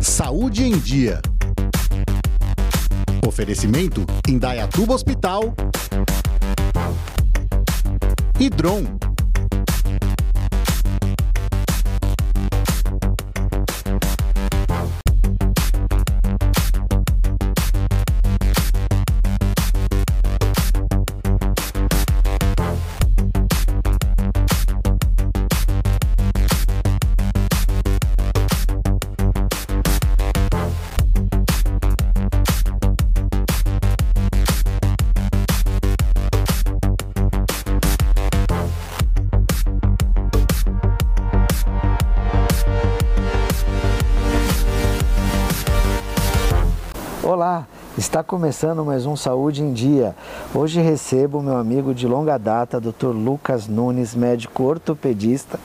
Saúde em Dia. Oferecimento Indaiatuba Hospital e Dron. Olá, está começando mais um Saúde em Dia. Hoje recebo meu amigo de longa data, Dr. Lucas Nunes, médico ortopedista,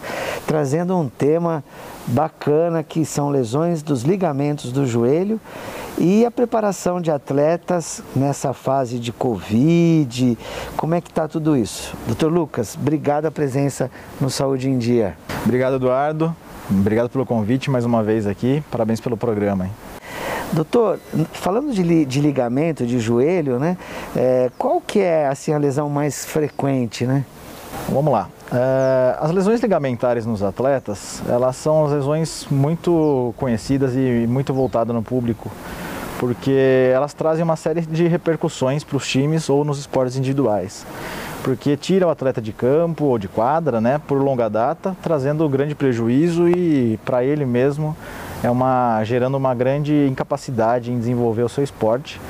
trazendo um tema bacana que são lesões dos ligamentos do joelho e a preparação de atletas nessa fase de Covid. Como é que está tudo isso? Dr. Lucas, obrigado a presença no Saúde em Dia. Obrigado, Eduardo. Obrigado pelo convite mais uma vez aqui. Parabéns pelo programa. Hein? Doutor, falando de, de, ligamento de joelho, né? É, qual que é assim, a lesão mais frequente, né? Vamos lá. É, as lesões ligamentares nos atletas, elas são as lesões muito conhecidas e muito voltadas no público, porque elas trazem uma série de repercussões para os times ou nos esportes individuais. Porque tira o atleta de campo ou de quadra, né, por longa data, trazendo grande prejuízo e para ele mesmo é uma gerando uma grande incapacidade em desenvolver o seu esporte.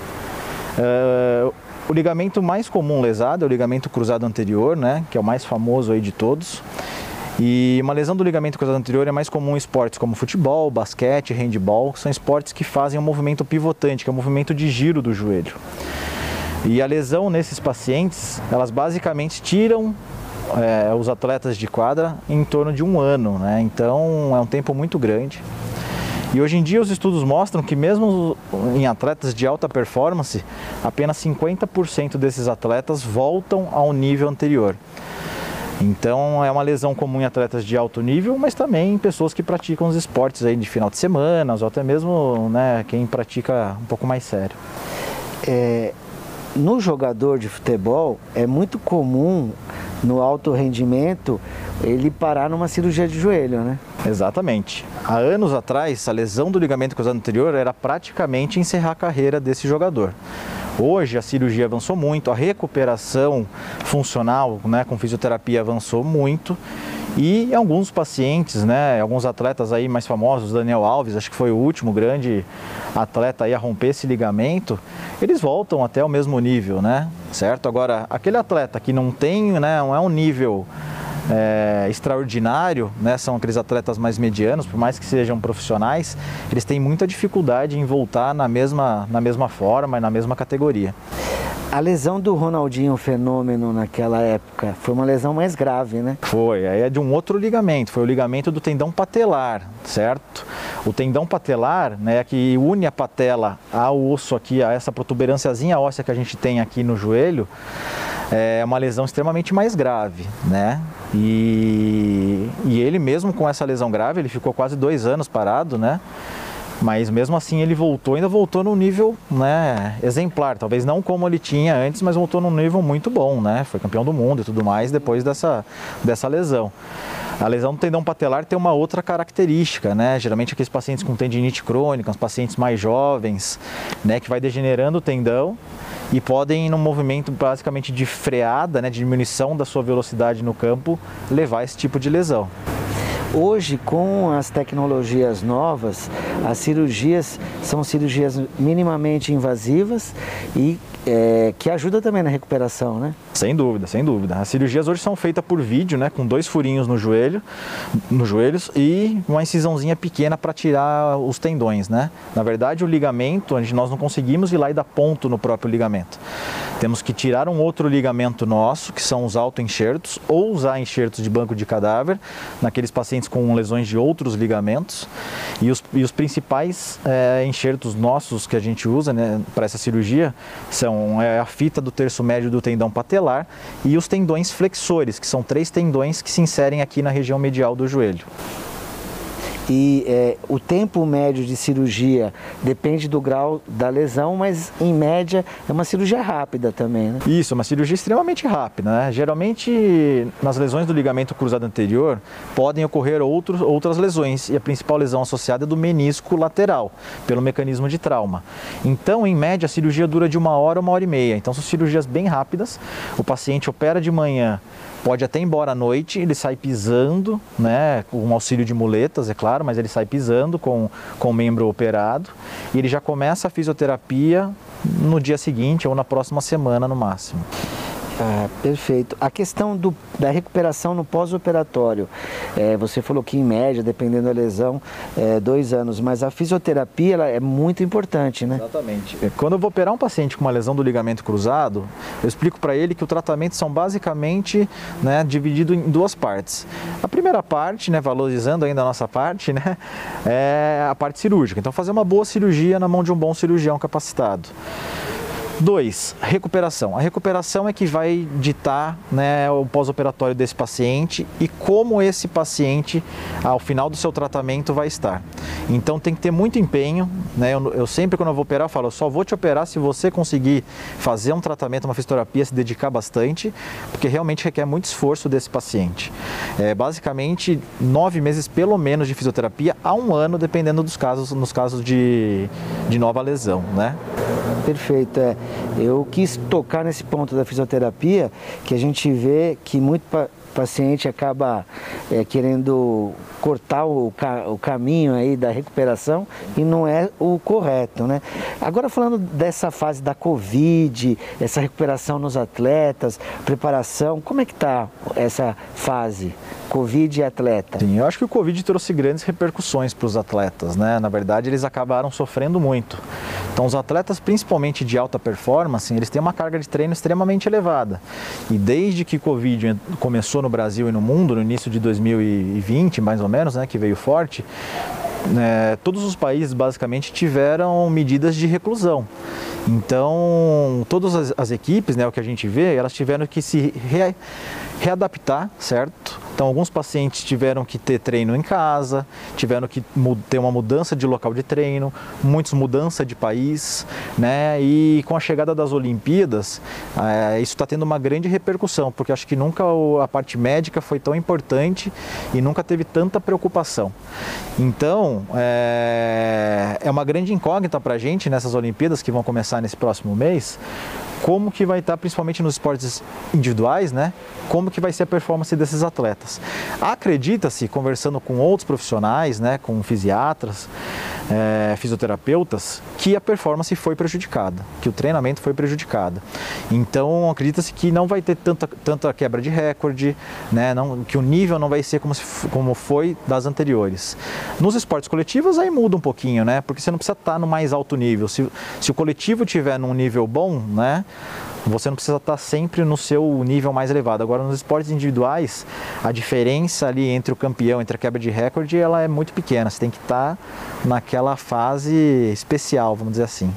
Uh, o ligamento mais comum lesado é o ligamento cruzado anterior, né, que é o mais famoso aí de todos. E uma lesão do ligamento cruzado anterior é mais comum em esportes como futebol, basquete, handball, que são esportes que fazem um movimento pivotante, que é um movimento de giro do joelho. E a lesão nesses pacientes, elas basicamente tiram é, os atletas de quadra em torno de um ano, né? Então é um tempo muito grande. E hoje em dia os estudos mostram que mesmo em atletas de alta performance, apenas 50% desses atletas voltam ao nível anterior. Então é uma lesão comum em atletas de alto nível, mas também em pessoas que praticam os esportes aí de final de semana, ou até mesmo né, quem pratica um pouco mais sério. É, no jogador de futebol é muito comum no alto rendimento ele parar numa cirurgia de joelho, né? Exatamente. Há anos atrás, a lesão do ligamento cruzado anterior era praticamente encerrar a carreira desse jogador. Hoje a cirurgia avançou muito, a recuperação funcional né, com fisioterapia avançou muito e alguns pacientes, né, alguns atletas aí mais famosos, Daniel Alves, acho que foi o último grande atleta aí a romper esse ligamento, eles voltam até o mesmo nível, né? Certo? Agora, aquele atleta que não tem, né, não é um nível é, extraordinário, né? são aqueles atletas mais medianos, por mais que sejam profissionais, eles têm muita dificuldade em voltar na mesma, na mesma forma e na mesma categoria. A lesão do Ronaldinho Fenômeno naquela época foi uma lesão mais grave, né? Foi, aí é de um outro ligamento, foi o ligamento do tendão patelar, certo? O tendão patelar, né, que une a patela ao osso aqui, a essa protuberânciazinha óssea que a gente tem aqui no joelho, é uma lesão extremamente mais grave, né? E, e ele mesmo com essa lesão grave, ele ficou quase dois anos parado, né? Mas mesmo assim ele voltou, ainda voltou no nível né, exemplar. Talvez não como ele tinha antes, mas voltou num nível muito bom, né? Foi campeão do mundo e tudo mais depois dessa, dessa lesão. A lesão do tendão patelar tem uma outra característica, né? Geralmente aqueles pacientes com tendinite crônica, os pacientes mais jovens, né, que vai degenerando o tendão e podem, num movimento basicamente de freada, né, de diminuição da sua velocidade no campo, levar esse tipo de lesão. Hoje, com as tecnologias novas, as cirurgias são cirurgias minimamente invasivas e é, que ajuda também na recuperação, né? Sem dúvida, sem dúvida. As cirurgias hoje são feitas por vídeo, né, com dois furinhos no joelho, nos joelhos e uma incisãozinha pequena para tirar os tendões, né? Na verdade, o ligamento, nós não conseguimos ir lá e dar ponto no próprio ligamento. Temos que tirar um outro ligamento nosso, que são os autoenxertos, ou usar enxertos de banco de cadáver, naqueles pacientes com lesões de outros ligamentos. E os, e os principais é, enxertos nossos que a gente usa né, para essa cirurgia são é, a fita do terço médio do tendão patelar e os tendões flexores, que são três tendões que se inserem aqui na região medial do joelho. E é, o tempo médio de cirurgia depende do grau da lesão, mas em média é uma cirurgia rápida também, né? Isso, uma cirurgia extremamente rápida, né? Geralmente nas lesões do ligamento cruzado anterior podem ocorrer outros, outras lesões e a principal lesão associada é do menisco lateral, pelo mecanismo de trauma. Então, em média, a cirurgia dura de uma hora a uma hora e meia. Então, são cirurgias bem rápidas. O paciente opera de manhã, pode até ir embora à noite, ele sai pisando, né, com auxílio de muletas, é claro, mas ele sai pisando com, com o membro operado e ele já começa a fisioterapia no dia seguinte ou na próxima semana no máximo. Ah, perfeito. A questão do, da recuperação no pós-operatório, é, você falou que em média, dependendo da lesão, é, dois anos, mas a fisioterapia ela é muito importante, né? Exatamente. É, quando eu vou operar um paciente com uma lesão do ligamento cruzado, eu explico para ele que o tratamento são basicamente né, dividido em duas partes. A primeira parte, né, valorizando ainda a nossa parte, né, é a parte cirúrgica. Então, fazer uma boa cirurgia na mão de um bom cirurgião capacitado. Dois, recuperação. A recuperação é que vai ditar né, o pós-operatório desse paciente e como esse paciente, ao final do seu tratamento, vai estar. Então tem que ter muito empenho. Né? Eu, eu sempre, quando eu vou operar, eu falo: eu só vou te operar se você conseguir fazer um tratamento, uma fisioterapia, se dedicar bastante, porque realmente requer muito esforço desse paciente. É, basicamente, nove meses pelo menos de fisioterapia a um ano, dependendo dos casos, nos casos de, de nova lesão. Né? Perfeito. É. Eu quis tocar nesse ponto da fisioterapia, que a gente vê que muito paciente acaba é, querendo cortar o, ca o caminho aí da recuperação e não é o correto, né? Agora falando dessa fase da Covid, essa recuperação nos atletas, preparação, como é que está essa fase? Covid e atleta? Sim, eu acho que o Covid trouxe grandes repercussões para os atletas, né? Na verdade, eles acabaram sofrendo muito. Então, os atletas, principalmente de alta performance, eles têm uma carga de treino extremamente elevada. E desde que o Covid começou no Brasil e no mundo, no início de 2020, mais ou menos, né, que veio forte, né, todos os países basicamente tiveram medidas de reclusão. Então, todas as, as, equipes, né, o que a gente vê, elas tiveram que se re, readaptar, certo? Então, alguns pacientes tiveram que ter treino em casa, tiveram que ter uma mudança de local de treino, muitos mudança de país, né? E com a chegada das Olimpíadas, é, isso está tendo uma grande repercussão, porque acho que nunca a parte médica foi tão importante e nunca teve tanta preocupação. Então, é, é uma grande incógnita para a gente nessas Olimpíadas que vão começar nesse próximo mês, como que vai estar, principalmente nos esportes individuais, né? Como que vai ser a performance desses atletas. Acredita-se, conversando com outros profissionais, né, com fisiatras, é, fisioterapeutas, que a performance foi prejudicada, que o treinamento foi prejudicado. Então, acredita-se que não vai ter tanta, tanta quebra de recorde, né, não, que o nível não vai ser como, se, como foi das anteriores. Nos esportes coletivos, aí muda um pouquinho, né, porque você não precisa estar no mais alto nível. Se, se o coletivo tiver num nível bom, né, você não precisa estar sempre no seu nível mais elevado. Agora, nos esportes individuais, a diferença ali entre o campeão, entre a quebra de recorde, ela é muito pequena. Você tem que estar naquela fase especial, vamos dizer assim.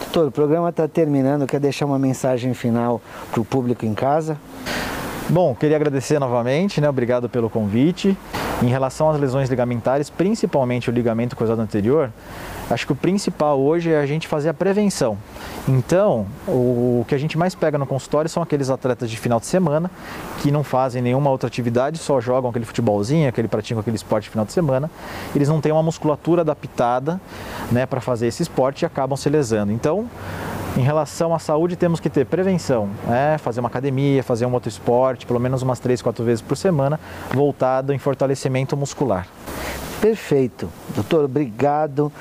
Doutor, o programa está terminando. Quer deixar uma mensagem final para o público em casa? Bom, queria agradecer novamente, né? Obrigado pelo convite. Em relação às lesões ligamentares, principalmente o ligamento cruzado anterior, acho que o principal hoje é a gente fazer a prevenção. Então, o que a gente mais pega no consultório são aqueles atletas de final de semana que não fazem nenhuma outra atividade, só jogam aquele futebolzinho, aquele praticam aquele esporte de final de semana. Eles não têm uma musculatura adaptada, né, para fazer esse esporte e acabam se lesando. Então, em relação à saúde, temos que ter prevenção, né? fazer uma academia, fazer um outro esporte, pelo menos umas três, quatro vezes por semana, voltado em fortalecimento muscular. Perfeito. Doutor, obrigado.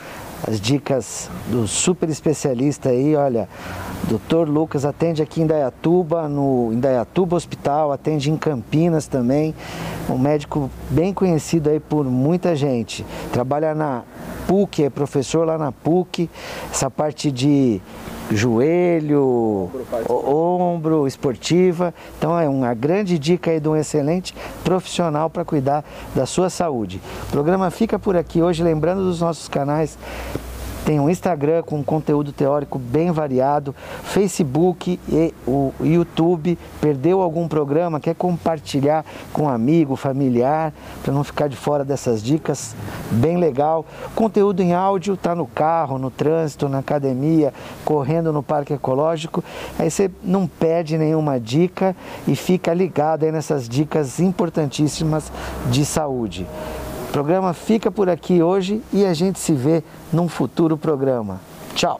As dicas do super especialista aí, olha, doutor Lucas atende aqui em Dayatuba, no Indaiatuba Hospital, atende em Campinas também, um médico bem conhecido aí por muita gente. Trabalha na PUC, é professor lá na PUC, essa parte de joelho, ombro, esportiva. Então é uma grande dica aí de um excelente profissional para cuidar da sua saúde. O programa fica por aqui hoje, lembrando dos nossos canais Tem um Instagram com conteúdo teórico bem variado, Facebook e o YouTube. Perdeu algum programa, quer compartilhar com um amigo, familiar, para não ficar de fora dessas dicas, bem legal. Conteúdo em áudio, tá no carro, no trânsito, na academia, correndo no parque ecológico. Aí você não perde nenhuma dica e fica ligado aí nessas dicas importantíssimas de saúde. Programa fica por aqui hoje e a gente se vê num futuro programa. Tchau!